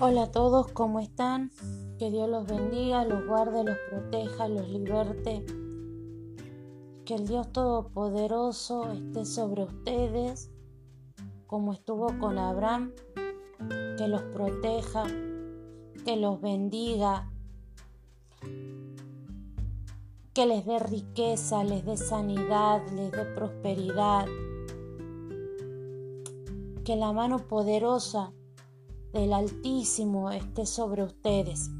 Hola a todos, ¿cómo están? Que Dios los bendiga, los guarde, los proteja, los liberte. Que el Dios Todopoderoso esté sobre ustedes, como estuvo con Abraham, que los proteja, que los bendiga, que les dé riqueza, les dé sanidad, les dé prosperidad. Que la mano poderosa del Altísimo esté sobre ustedes.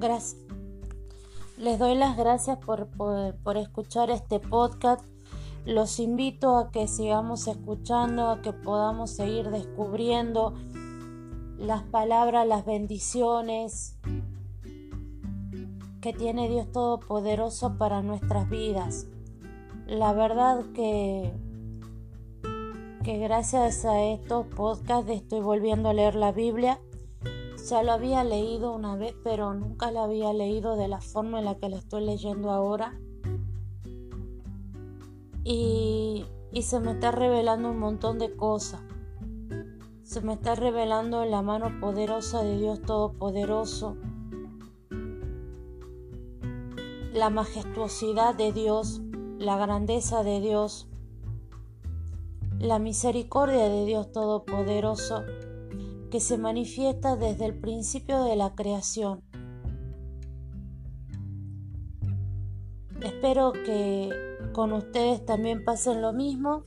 Gracias. Les doy las gracias por, por, escuchar este podcast. Los invito a que sigamos escuchando, a que podamos seguir descubriendo las palabras, las bendiciones que tiene Dios Todopoderoso para nuestras vidas. La verdad que que gracias a estos podcasts estoy volviendo a leer la Biblia. Ya lo había leído una vez, pero nunca la había leído de la forma en la que la estoy leyendo ahora. Y, y se me está revelando un montón de cosas. Se me está revelando la mano poderosa de Dios Todopoderoso. La majestuosidad de Dios, la grandeza de Dios la misericordia de Dios Todopoderoso que se manifiesta desde el principio de la creación. Espero que con ustedes también pasen lo mismo.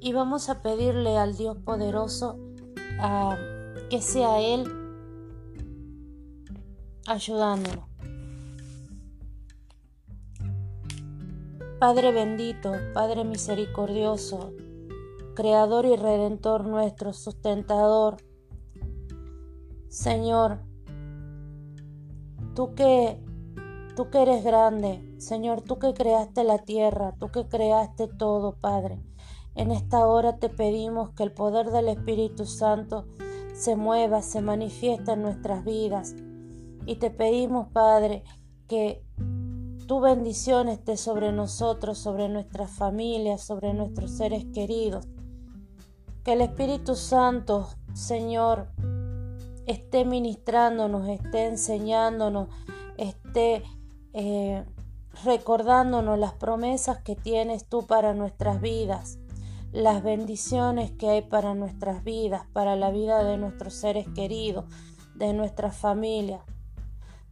Y vamos a pedirle al Dios poderoso que sea Él ayudándonos. Padre bendito, Padre misericordioso, Creador y Redentor nuestro, sustentador. Señor, tú que, tú que eres grande, Señor, tú que creaste la tierra, tú que creaste todo, Padre. En esta hora te pedimos que el poder del Espíritu Santo se mueva, se manifiesta en nuestras vidas. Y te pedimos, Padre, que tu bendición esté sobre nosotros, sobre nuestras familias, sobre nuestros seres queridos. Que el Espíritu Santo, Señor, esté ministrándonos, esté enseñándonos, esté eh, recordándonos las promesas que tienes tú para nuestras vidas, las bendiciones que hay para nuestras vidas, para la vida de nuestros seres queridos, de nuestras familias.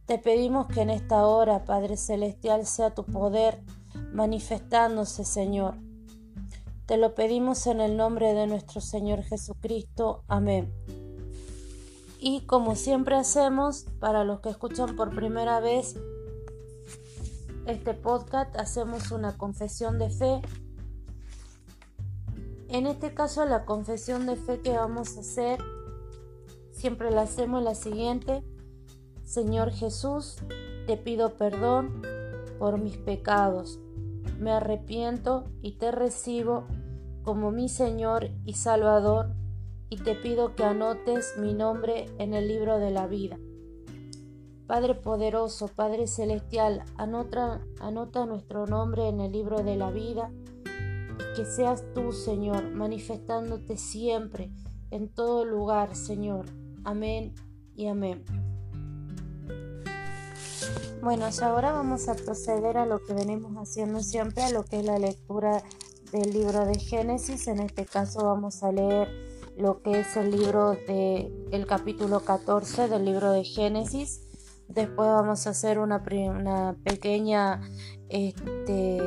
Te pedimos que en esta hora, Padre Celestial, sea tu poder manifestándose, Señor. Te lo pedimos en el nombre de nuestro Señor Jesucristo. Amén. Y como siempre hacemos, para los que escuchan por primera vez este podcast, hacemos una confesión de fe. En este caso, la confesión de fe que vamos a hacer, siempre la hacemos la siguiente. Señor Jesús, te pido perdón por mis pecados. Me arrepiento y te recibo como mi Señor y Salvador y te pido que anotes mi nombre en el libro de la vida. Padre poderoso, Padre celestial, anota, nuestro nombre en el libro de la vida y que seas tú, Señor, manifestándote siempre, en todo lugar, Señor. Amén y amén. Bueno, ahora vamos a proceder a lo que venimos haciendo siempre, a lo que es la lectura del libro de Génesis. En este caso vamos a leer lo que es el libro de el capítulo 14 del libro de Génesis. Después vamos a hacer una, una pequeña este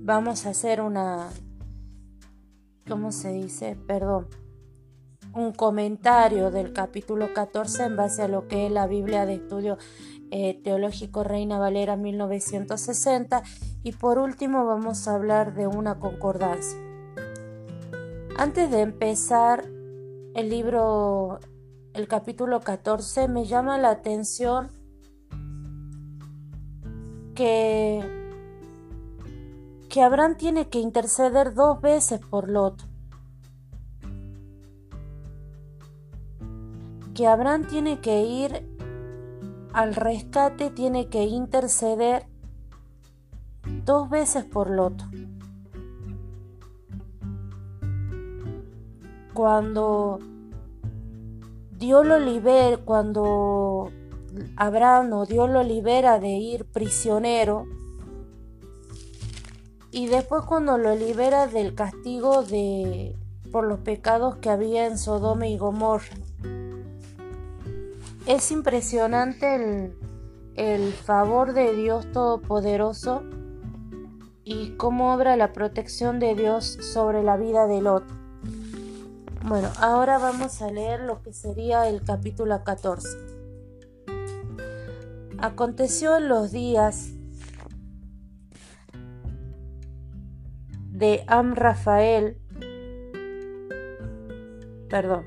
vamos a hacer una ¿cómo se dice? Perdón un comentario del capítulo 14 en base a lo que es la Biblia de Estudio eh, Teológico Reina Valera 1960 y por último vamos a hablar de una concordancia. Antes de empezar el libro, el capítulo 14, me llama la atención que, que Abraham tiene que interceder dos veces por Lot. Que Abraham tiene que ir al rescate, tiene que interceder dos veces por Lot. Cuando Dios lo libera, cuando Abraham o Dios lo libera de ir prisionero, y después cuando lo libera del castigo de por los pecados que había en Sodoma y Gomorra. Es impresionante el, el favor de Dios Todopoderoso y cómo obra la protección de Dios sobre la vida del otro. Bueno, ahora vamos a leer lo que sería el capítulo 14. Aconteció en los días de Amrafael, perdón,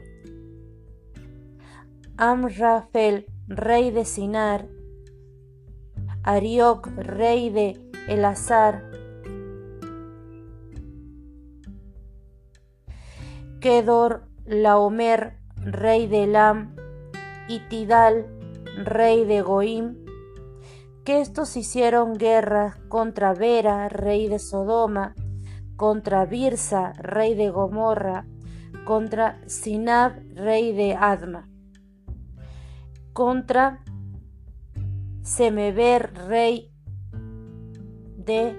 Amrafel, rey de Sinar, Arioc, rey de Elazar, Kedor Laomer, rey de Elam, y Tidal, rey de Goim, que estos hicieron guerra contra Vera, rey de Sodoma, contra Birsa, rey de Gomorra, contra Sinab, rey de Adma, contra Semeber, rey de,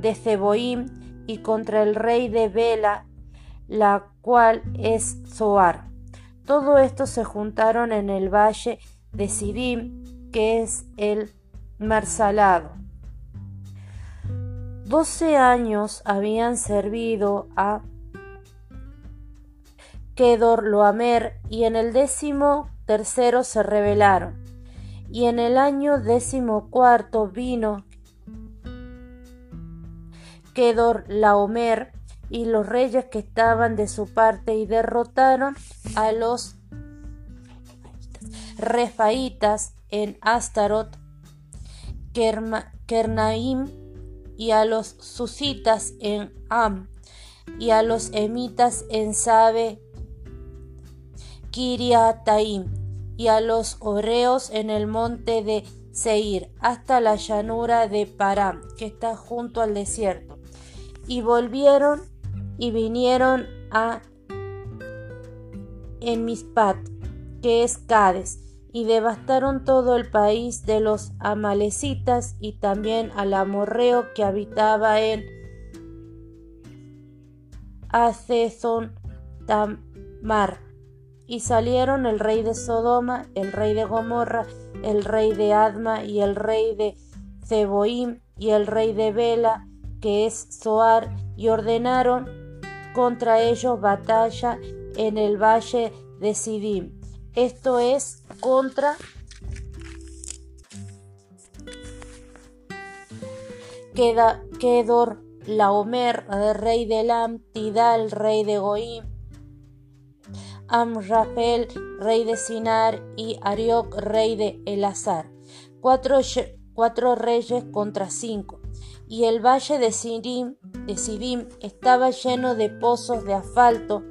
de Zeboim, y contra el rey de Bela, la cual es Zoar. Todo esto se juntaron en el valle de Sidim, que es el mar salado. Doce años habían servido a Kedor Loamer y en el décimo tercero se rebelaron. Y en el año décimo cuarto vino Kedor Laomer y los reyes que estaban de su parte y derrotaron a los refaitas en Astarot, Kernaim y a los susitas en Am y a los emitas en Sabe, Kiriataim y a los oreos en el monte de Seir hasta la llanura de Param que está junto al desierto y volvieron y vinieron a en Mispat, que es Cades, y devastaron todo el país de los amalecitas y también al amorreo que habitaba en Acezon Tamar. Y salieron el rey de Sodoma, el rey de Gomorra, el rey de Adma y el rey de Zeboim y el rey de Bela, que es Zoar, y ordenaron contra ellos batalla en el valle de Sidim. Esto es contra Kedor Laomer, rey de Elam, Tidal, rey de Goim, Amrafel, rey de Sinar, y Arioc, rey de Elazar. Cuatro, cuatro reyes contra cinco y el valle de Sidim, de estaba lleno de pozos de asfalto,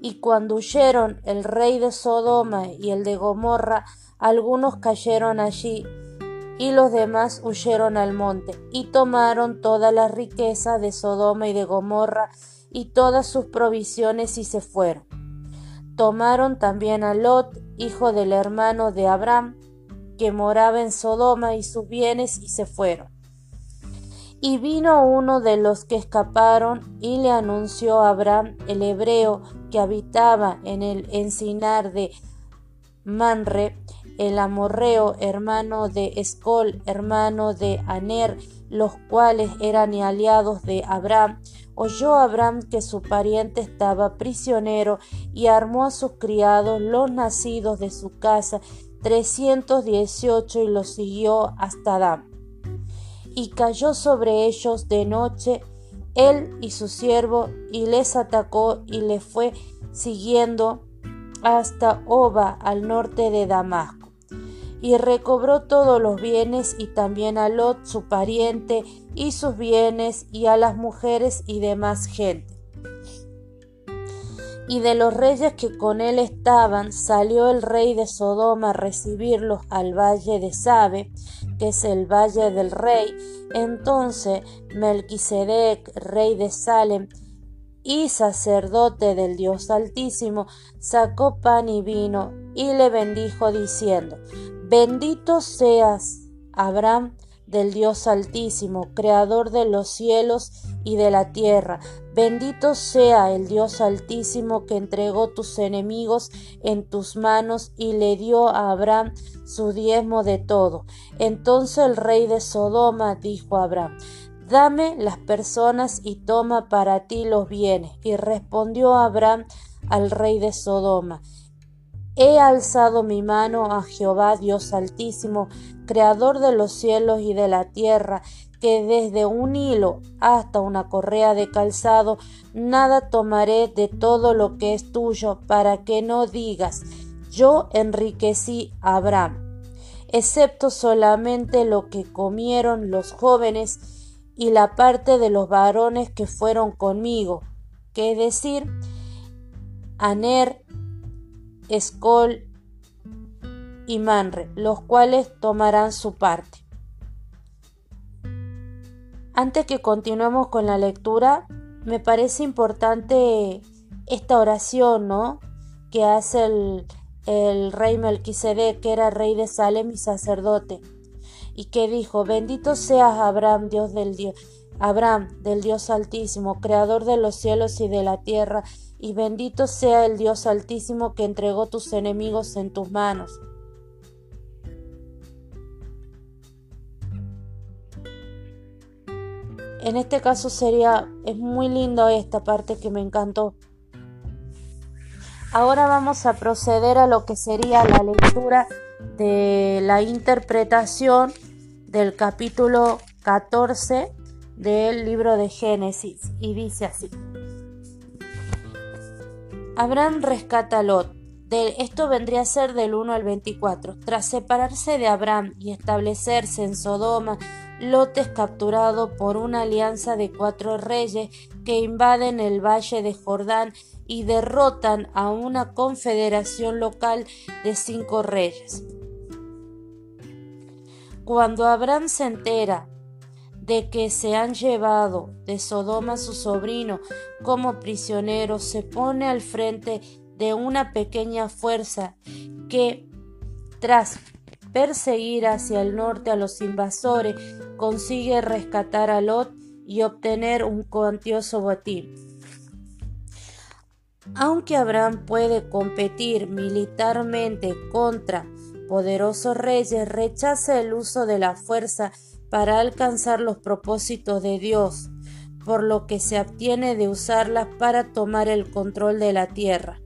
y cuando huyeron el rey de Sodoma y el de Gomorra, algunos cayeron allí, y los demás huyeron al monte, y tomaron toda la riqueza de Sodoma y de Gomorra, y todas sus provisiones, y se fueron. Tomaron también a Lot, hijo del hermano de Abraham, que moraba en Sodoma, y sus bienes, y se fueron. Y vino uno de los que escaparon y le anunció a Abraham, el hebreo que habitaba en el encinar de Manre, el amorreo, hermano de Escol, hermano de Aner, los cuales eran aliados de Abraham. Oyó Abraham que su pariente estaba prisionero y armó a sus criados, los nacidos de su casa, trescientos dieciocho, y los siguió hasta Adán y cayó sobre ellos de noche él y su siervo, y les atacó y le fue siguiendo hasta Oba, al norte de Damasco. Y recobró todos los bienes y también a Lot, su pariente, y sus bienes, y a las mujeres y demás gente. Y de los reyes que con él estaban, salió el rey de Sodoma a recibirlos al valle de Sabe, que es el valle del rey. Entonces Melquisedec, rey de Salem, y sacerdote del Dios Altísimo, sacó pan y vino y le bendijo diciendo, Bendito seas, Abraham, del Dios Altísimo, Creador de los cielos y de la tierra. Bendito sea el Dios Altísimo que entregó tus enemigos en tus manos y le dio a Abraham su diezmo de todo. Entonces el rey de Sodoma dijo a Abraham, Dame las personas y toma para ti los bienes. Y respondió Abraham al rey de Sodoma, He alzado mi mano a Jehová Dios Altísimo, Creador de los cielos y de la tierra, que desde un hilo hasta una correa de calzado, nada tomaré de todo lo que es tuyo, para que no digas, yo enriquecí a Abraham, excepto solamente lo que comieron los jóvenes y la parte de los varones que fueron conmigo, que decir, Aner, Escol y Manre, los cuales tomarán su parte. Antes que continuemos con la lectura, me parece importante esta oración, ¿no? Que hace el, el rey Melquisedec, que era rey de Salem y sacerdote y que dijo, bendito seas Abraham, Dios del Dios, Abraham, del Dios Altísimo, creador de los cielos y de la tierra, y bendito sea el Dios Altísimo que entregó tus enemigos en tus manos. En este caso sería, es muy lindo esta parte que me encantó. Ahora vamos a proceder a lo que sería la lectura de la interpretación del capítulo 14 del libro de Génesis y dice así. Abraham rescata a Lot. De, esto vendría a ser del 1 al 24. Tras separarse de Abraham y establecerse en Sodoma, Lot es capturado por una alianza de cuatro reyes que invaden el valle de Jordán y derrotan a una confederación local de cinco reyes. Cuando Abraham se entera de que se han llevado de Sodoma a su sobrino como prisionero, se pone al frente de una pequeña fuerza que, tras perseguir hacia el norte a los invasores, consigue rescatar a Lot y obtener un cuantioso botín. Aunque Abraham puede competir militarmente contra poderosos reyes, rechaza el uso de la fuerza para alcanzar los propósitos de Dios, por lo que se abstiene de usarlas para tomar el control de la tierra.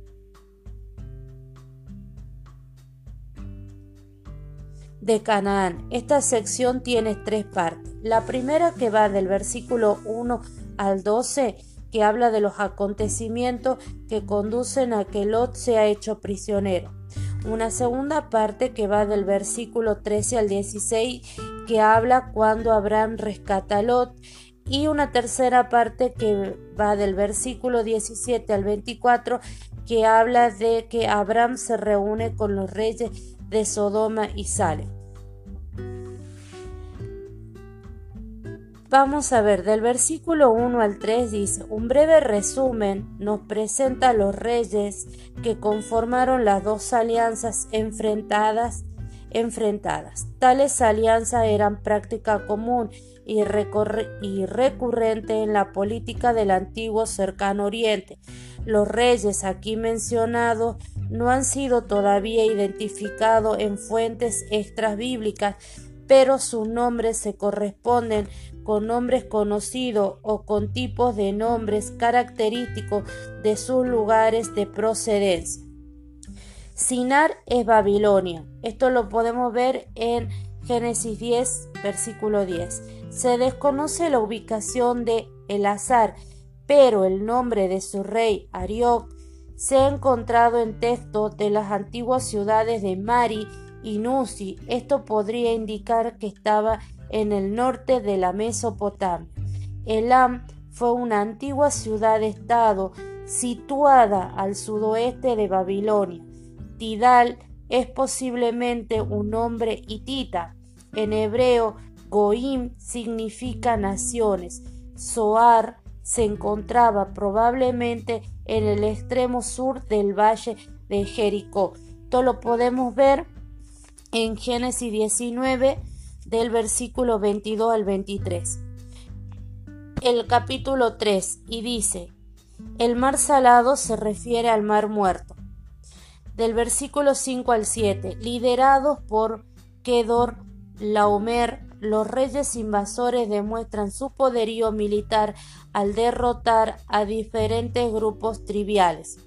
de Canaán. Esta sección tiene tres partes. La primera que va del versículo 1 al 12 que habla de los acontecimientos que conducen a que Lot sea hecho prisionero. Una segunda parte que va del versículo 13 al 16 que habla cuando Abraham rescata a Lot y una tercera parte que va del versículo 17 al 24 que habla de que Abraham se reúne con los reyes de Sodoma y Salem. Vamos a ver, del versículo 1 al 3 dice, un breve resumen nos presenta los reyes que conformaron las dos alianzas enfrentadas, enfrentadas. Tales alianzas eran práctica común y, y recurrente en la política del antiguo cercano oriente. Los reyes aquí mencionados no han sido todavía identificados en fuentes extras bíblicas, pero sus nombres se corresponden con nombres conocidos o con tipos de nombres característicos de sus lugares de procedencia. Sinar es Babilonia. Esto lo podemos ver en Génesis 10, versículo 10. Se desconoce la ubicación de Elazar, pero el nombre de su rey Arioc se ha encontrado en textos de las antiguas ciudades de Mari y Nusi. Esto podría indicar que estaba en el norte de la Mesopotamia. Elam fue una antigua ciudad-estado situada al sudoeste de Babilonia. Tidal es posiblemente un nombre hitita. En hebreo, Goim significa naciones. Zoar se encontraba probablemente en el extremo sur del valle de Jericó. Esto lo podemos ver en Génesis 19 del versículo 22 al 23. El capítulo 3 y dice, el mar salado se refiere al mar muerto. Del versículo 5 al 7, liderados por Kedor Laomer, los reyes invasores demuestran su poderío militar al derrotar a diferentes grupos triviales.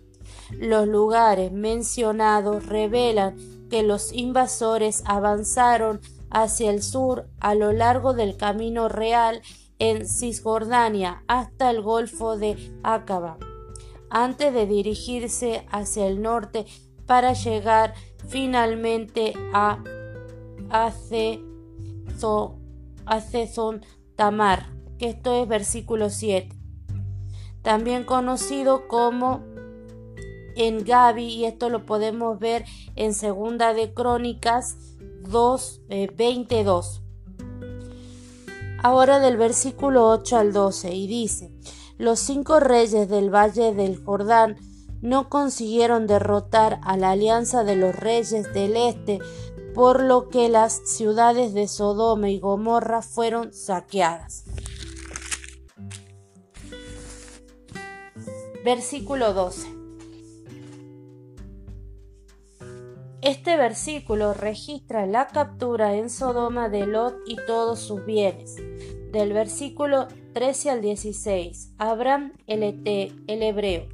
Los lugares mencionados revelan que los invasores avanzaron hacia el sur a lo largo del camino real en Cisjordania hasta el Golfo de Acaba, antes de dirigirse hacia el norte para llegar finalmente a Acezon Tamar, que esto es versículo 7, también conocido como en Gabi, y esto lo podemos ver en Segunda de Crónicas 2, 22. Eh, Ahora del versículo 8 al 12, y dice, los cinco reyes del valle del Jordán no consiguieron derrotar a la alianza de los reyes del este por lo que las ciudades de Sodoma y Gomorra fueron saqueadas. Versículo 12. Este versículo registra la captura en Sodoma de Lot y todos sus bienes. Del versículo 13 al 16, Abraham el, el hebreo.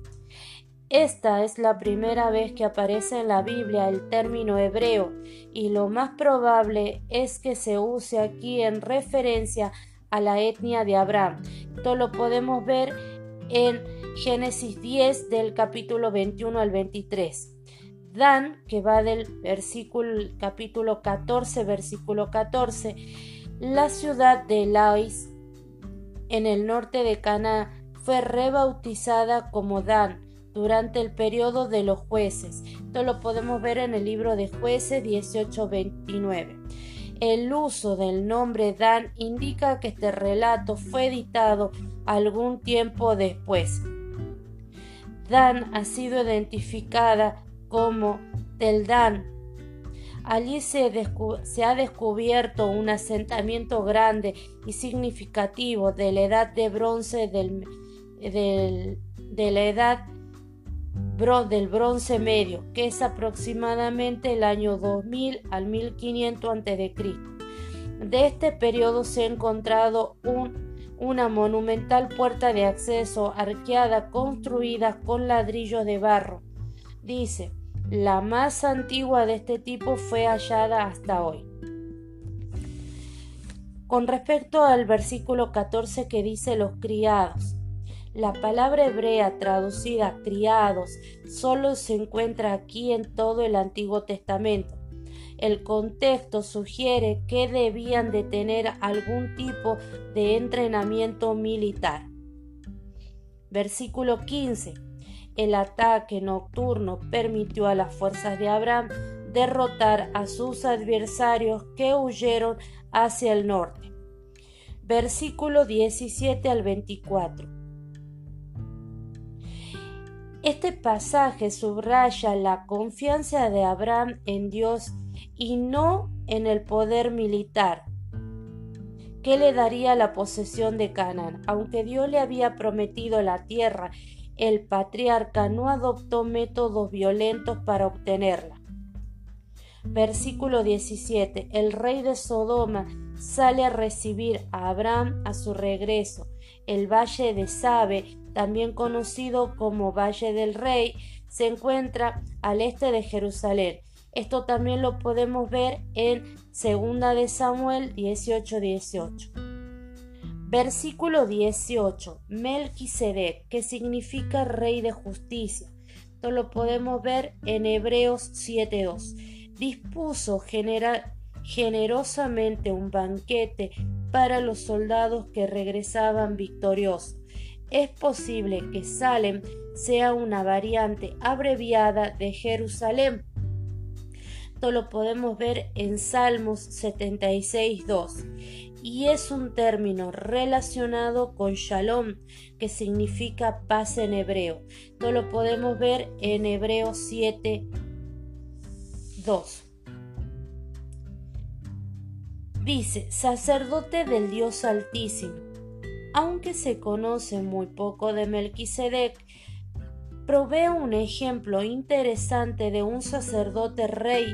Esta es la primera vez que aparece en la Biblia el término hebreo y lo más probable es que se use aquí en referencia a la etnia de Abraham. Esto lo podemos ver en Génesis 10 del capítulo 21 al 23. Dan, que va del versículo capítulo 14, versículo 14, la ciudad de Lais en el norte de Cana fue rebautizada como Dan durante el periodo de los jueces. Esto lo podemos ver en el libro de jueces 1829. El uso del nombre Dan indica que este relato fue editado algún tiempo después. Dan ha sido identificada como Dan. Allí se, ha descubierto un asentamiento grande y significativo de la edad de bronce del, de la edad del bronce medio, que es aproximadamente el año 2000 al 1500 a.C. De este periodo se ha encontrado una monumental puerta de acceso arqueada construida con ladrillos de barro. Dice, la más antigua de este tipo fue hallada hasta hoy. Con respecto al versículo 14 que dice los criados, la palabra hebrea traducida criados solo se encuentra aquí en todo el Antiguo Testamento. El contexto sugiere que debían de tener algún tipo de entrenamiento militar. Versículo 15. El ataque nocturno permitió a las fuerzas de Abraham derrotar a sus adversarios que huyeron hacia el norte. Versículo 17 al 24. Este pasaje subraya la confianza de Abraham en Dios y no en el poder militar que le daría la posesión de Canaán. Aunque Dios le había prometido la tierra el patriarca no adoptó métodos violentos para obtenerla. Versículo 17. El rey de Sodoma sale a recibir a Abraham a su regreso. El valle de Sabe, también conocido como Valle del Rey, se encuentra al este de Jerusalén. Esto también lo podemos ver en 2 de Samuel 18:18. 18. Versículo 18. Melquisedec, que significa rey de justicia. Esto lo podemos ver en Hebreos 7.2. Dispuso generosamente un banquete para los soldados que regresaban victoriosos. Es posible que Salem sea una variante abreviada de Jerusalén. Esto lo podemos ver en Salmos 76.2 y es un término relacionado con Shalom, que significa paz en hebreo. Esto lo podemos ver en Hebreo 7.2. Dice, sacerdote del Dios Altísimo. Aunque se conoce muy poco de Melquisedec, provee un ejemplo interesante de un sacerdote rey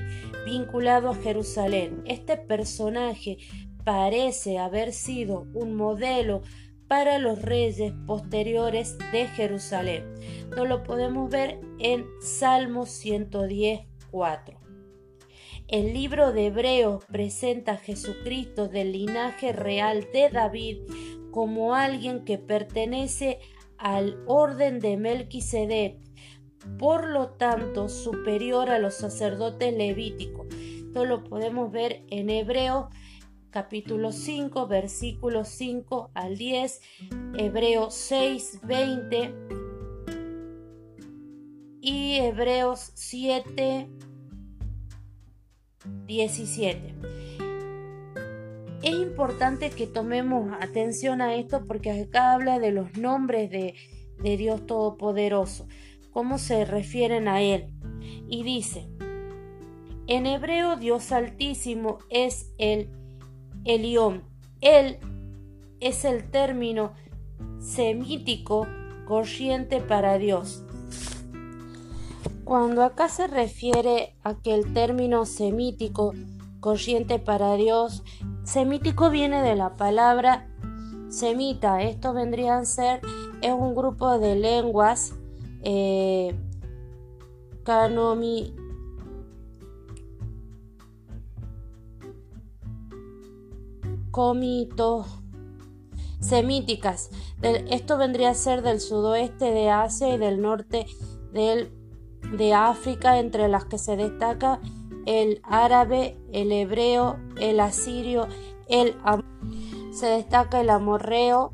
vinculado a Jerusalén. Este personaje parece haber sido un modelo para los reyes posteriores de Jerusalén. Esto lo podemos ver en Salmo 110, 4. El libro de Hebreos presenta a Jesucristo del linaje real de David como alguien que pertenece al orden de Melquisedec, por lo tanto superior a los sacerdotes levíticos. Esto lo podemos ver en Hebreos capítulo 5, versículos 5 al 10, Hebreos 6, 20 y Hebreos 7, 17. Es importante que tomemos atención a esto porque acá habla de los nombres de, Dios Todopoderoso, cómo se refieren a Él. Y dice, en hebreo Dios Altísimo es el Elión. Él es el término semítico corriente para Dios. Cuando acá se refiere a que el término semítico corriente para Dios Semítico viene de la palabra semita. Esto vendría a ser es un grupo de lenguas eh, semíticas. esto vendría a ser del sudoeste de Asia y del norte del, de África, entre las que se destaca el árabe, el hebreo, el asirio, el se destaca el amorreo,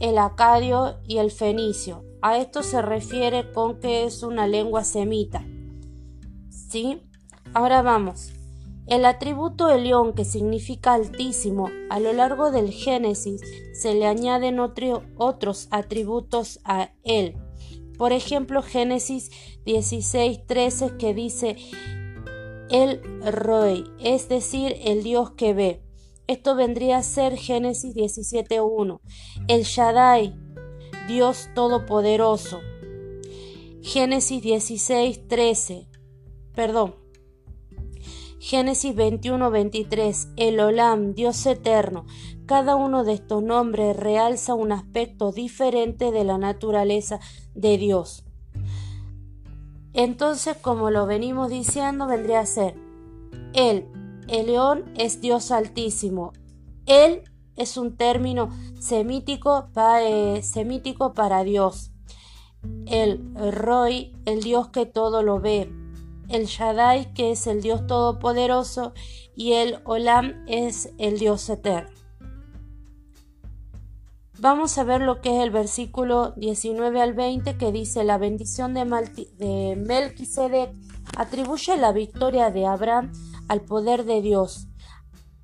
el acadio y el fenicio. A esto se refiere con que es una lengua semita. ¿Sí? Ahora vamos. El atributo Elión, que significa altísimo, a lo largo del Génesis se le añaden otros atributos a él. Por ejemplo, Génesis 16:13 que dice el Roy, es decir, el Dios que ve. Esto vendría a ser Génesis 17.1. El Shaddai, Dios Todopoderoso. Génesis 16.13. Perdón. Génesis 21.23. El Olam, Dios eterno. Cada uno de estos nombres realza un aspecto diferente de la naturaleza de Dios. Entonces, como lo venimos diciendo, vendría a ser Él, el león es Dios altísimo. Él es un término semítico, eh, semítico para Dios. El Roy, el Dios que todo lo ve. El Shaddai, que es el Dios todopoderoso. Y el Olam es el Dios eterno. Vamos a ver lo que es el versículo 19 al 20 que dice la bendición de, de Melquisedec atribuye la victoria de Abraham al poder de Dios.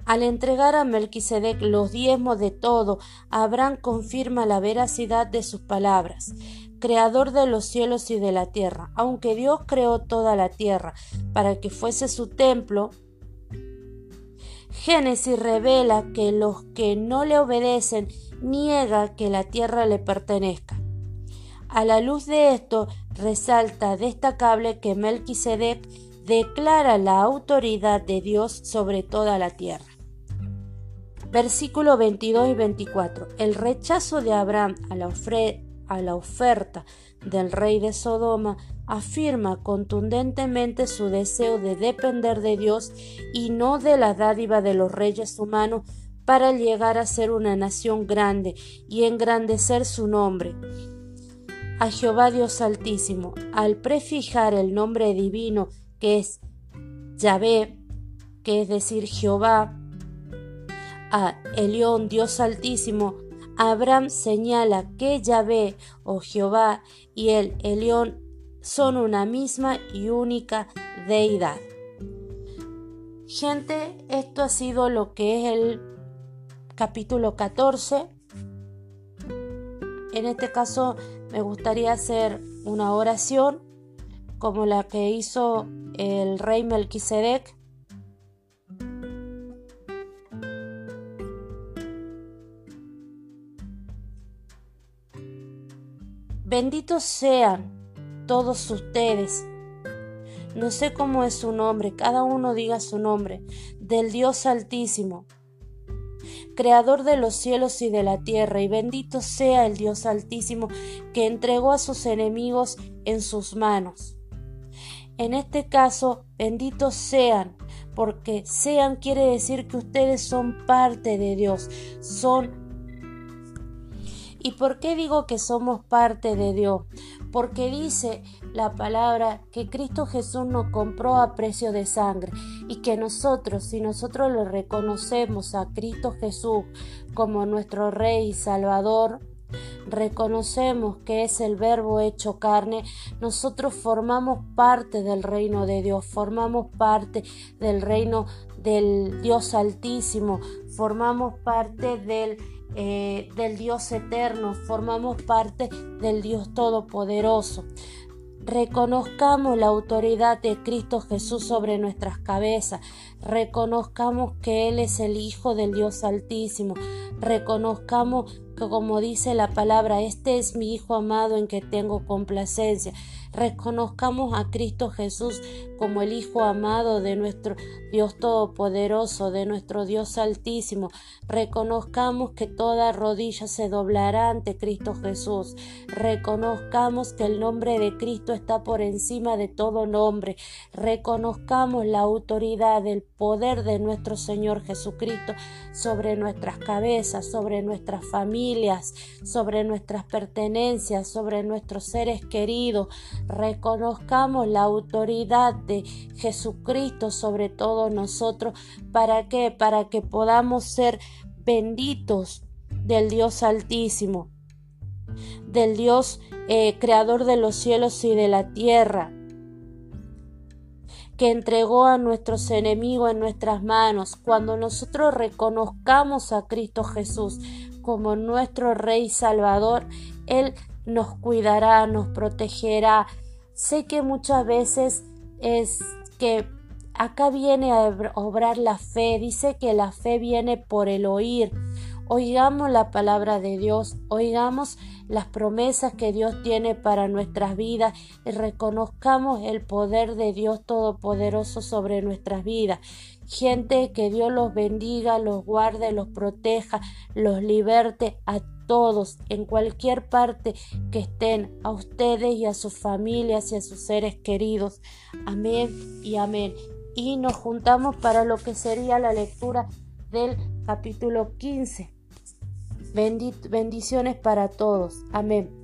Al entregar a Melquisedec los diezmos de todo, Abraham confirma la veracidad de sus palabras. Creador de los cielos y de la tierra, aunque Dios creó toda la tierra para que fuese su templo, Génesis revela que los que no le obedecen niega que la tierra le pertenezca. A la luz de esto, resalta destacable que Melquisedec declara la autoridad de Dios sobre toda la tierra. Versículo 22 y 24. El rechazo de Abraham a la, a la oferta del rey de Sodoma afirma contundentemente su deseo de depender de Dios y no de la dádiva de los reyes humanos para llegar a ser una nación grande y engrandecer su nombre. A Jehová Dios Altísimo, al prefijar el nombre divino que es Yahvé, que es decir Jehová, a Elión Dios Altísimo, Abraham señala que Yahvé o Jehová y el Elión son una misma y única deidad. Gente, esto ha sido lo que es el capítulo 14. En este caso me gustaría hacer una oración como la que hizo el rey Melquisedec. Benditos sean todos ustedes. No sé cómo es su nombre, cada uno diga su nombre, del Dios Altísimo, Creador de los cielos y de la tierra, y bendito sea el Dios Altísimo que entregó a sus enemigos en sus manos. En este caso, benditos sean, porque sean quiere decir que ustedes son parte de Dios, son... ¿Y por qué digo que somos parte de Dios? Porque dice la palabra que Cristo Jesús nos compró a precio de sangre y que nosotros, si nosotros lo reconocemos a Cristo Jesús como nuestro Rey y Salvador, reconocemos que es el verbo hecho carne, nosotros formamos parte del reino de Dios, formamos parte del reino del Dios altísimo, formamos parte del, eh, del Dios eterno, formamos parte del Dios todopoderoso. Reconozcamos la autoridad de Cristo Jesús sobre nuestras cabezas. Reconozcamos que Él es el Hijo del Dios Altísimo. Reconozcamos que como dice la palabra, este es mi Hijo amado en que tengo complacencia. Reconozcamos a Cristo Jesús como el Hijo amado de nuestro Dios Todopoderoso, de nuestro Dios Altísimo. Reconozcamos que toda rodilla se doblará ante Cristo Jesús. Reconozcamos que el nombre de Cristo está por encima de todo nombre. Reconozcamos la autoridad, el poder de nuestro Señor Jesucristo sobre nuestras cabezas, sobre nuestras familias, sobre nuestras pertenencias, sobre nuestros seres queridos reconozcamos la autoridad de Jesucristo sobre todos nosotros. ¿Para qué? Para que podamos ser benditos del Dios Altísimo, del Dios eh, creador de los cielos y de la tierra que entregó a nuestros enemigos en nuestras manos, cuando nosotros reconozcamos a Cristo Jesús como nuestro Rey Salvador, Él nos cuidará, nos protegerá. Sé que muchas veces es que acá viene a obrar la fe, dice que la fe viene por el oír. Oigamos la palabra de Dios, oigamos las promesas que Dios tiene para nuestras vidas y reconozcamos el poder de Dios Todopoderoso sobre nuestras vidas. Gente, que Dios los bendiga, los guarde, los proteja, los liberte a todos, en cualquier parte que estén, a ustedes y a sus familias y a sus seres queridos. Amén y amén. Y nos juntamos para lo que sería la lectura del capítulo 15. bendiciones para todos. Amén.